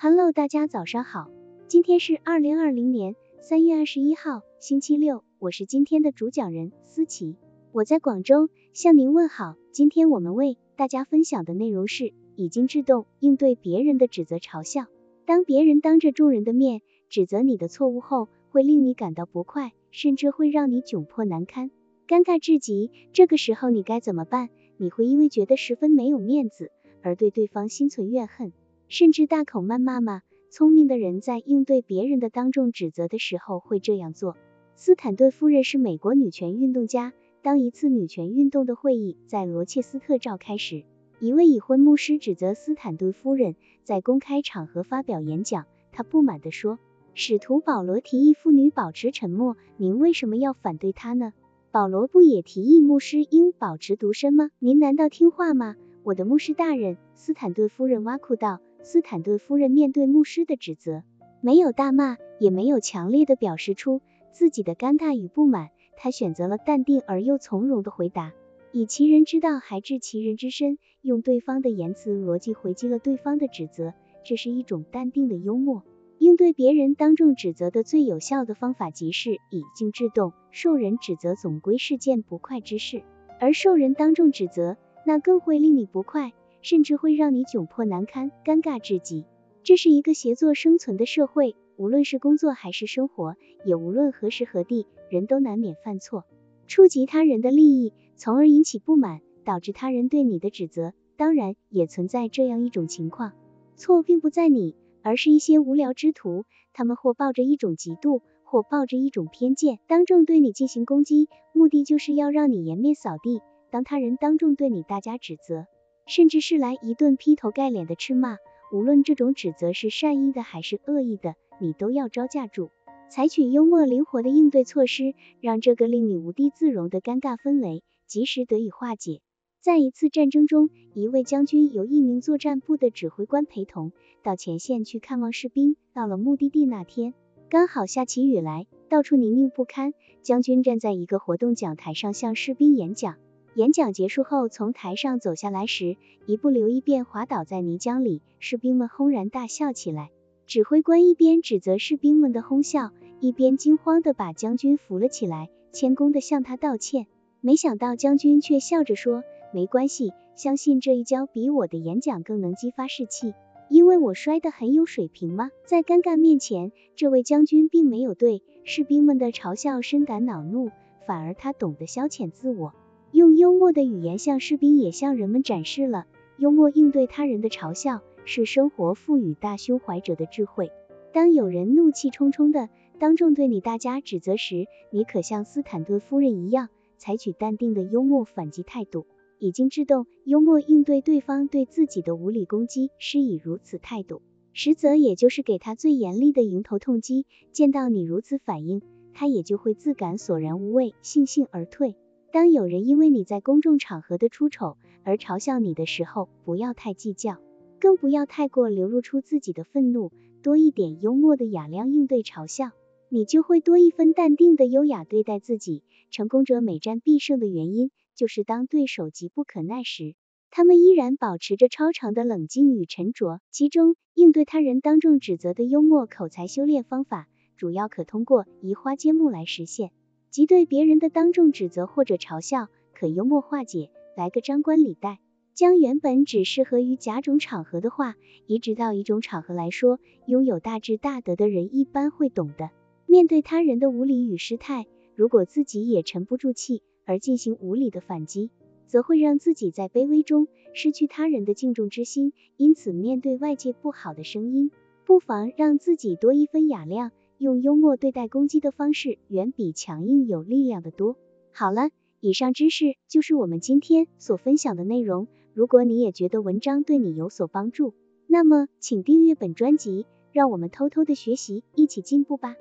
Hello，大家早上好，今天是二零二零年三月二十一号，星期六，我是今天的主讲人思琪，我在广州向您问好。今天我们为大家分享的内容是已经自动应对别人的指责嘲笑。当别人当着众人的面指责你的错误后，会令你感到不快，甚至会让你窘迫难堪，尴尬至极。这个时候你该怎么办？你会因为觉得十分没有面子而对对方心存怨恨。甚至大口谩骂吗？聪明的人在应对别人的当众指责的时候会这样做。斯坦顿夫人是美国女权运动家。当一次女权运动的会议在罗切斯特召开时，一位已婚牧师指责斯坦顿夫人在公开场合发表演讲。他不满地说：“使徒保罗提议妇女保持沉默，您为什么要反对他呢？保罗不也提议牧师应保持独身吗？您难道听话吗？”我的牧师大人，斯坦顿夫人挖苦道。斯坦顿夫人面对牧师的指责，没有大骂，也没有强烈的表示出自己的尴尬与不满，她选择了淡定而又从容的回答，以其人之道还治其人之身，用对方的言辞逻辑回击了对方的指责，这是一种淡定的幽默。应对别人当众指责的最有效的方法，即是以静制动。受人指责总归是件不快之事，而受人当众指责，那更会令你不快。甚至会让你窘迫难堪、尴尬至极。这是一个协作生存的社会，无论是工作还是生活，也无论何时何地，人都难免犯错，触及他人的利益，从而引起不满，导致他人对你的指责。当然，也存在这样一种情况，错并不在你，而是一些无聊之徒，他们或抱着一种嫉妒，或抱着一种偏见，当众对你进行攻击，目的就是要让你颜面扫地。当他人当众对你大加指责。甚至是来一顿劈头盖脸的斥骂，无论这种指责是善意的还是恶意的，你都要招架住，采取幽默灵活的应对措施，让这个令你无地自容的尴尬氛围及时得以化解。在一次战争中，一位将军由一名作战部的指挥官陪同到前线去看望士兵。到了目的地那天，刚好下起雨来，到处泥泞不堪。将军站在一个活动讲台上向士兵演讲。演讲结束后，从台上走下来时，一不留意便滑倒在泥浆里，士兵们轰然大笑起来。指挥官一边指责士兵们的哄笑，一边惊慌地把将军扶了起来，谦恭地向他道歉。没想到将军却笑着说：“没关系，相信这一跤比我的演讲更能激发士气，因为我摔得很有水平吗？”在尴尬面前，这位将军并没有对士兵们的嘲笑深感恼怒，反而他懂得消遣自我。用幽默的语言向士兵也向人们展示了幽默应对他人的嘲笑是生活赋予大胸怀者的智慧。当有人怒气冲冲的当众对你大加指责时，你可像斯坦顿夫人一样，采取淡定的幽默反击态度，已经制动幽默应对对方对自己的无理攻击。施以如此态度，实则也就是给他最严厉的迎头痛击。见到你如此反应，他也就会自感索然无味，悻悻而退。当有人因为你在公众场合的出丑而嘲笑你的时候，不要太计较，更不要太过流露出自己的愤怒，多一点幽默的雅量应对嘲笑，你就会多一分淡定的优雅对待自己。成功者每战必胜的原因，就是当对手急不可耐时，他们依然保持着超长的冷静与沉着。其中，应对他人当众指责的幽默口才修炼方法，主要可通过移花接木来实现。即对别人的当众指责或者嘲笑，可幽默化解，来个张冠李戴，将原本只适合于甲种场合的话，移植到一种场合来说。拥有大智大德的人一般会懂得，面对他人的无理与失态，如果自己也沉不住气而进行无理的反击，则会让自己在卑微中失去他人的敬重之心。因此，面对外界不好的声音，不妨让自己多一分雅量。用幽默对待攻击的方式，远比强硬有力量的多。好了，以上知识就是我们今天所分享的内容。如果你也觉得文章对你有所帮助，那么请订阅本专辑，让我们偷偷的学习，一起进步吧。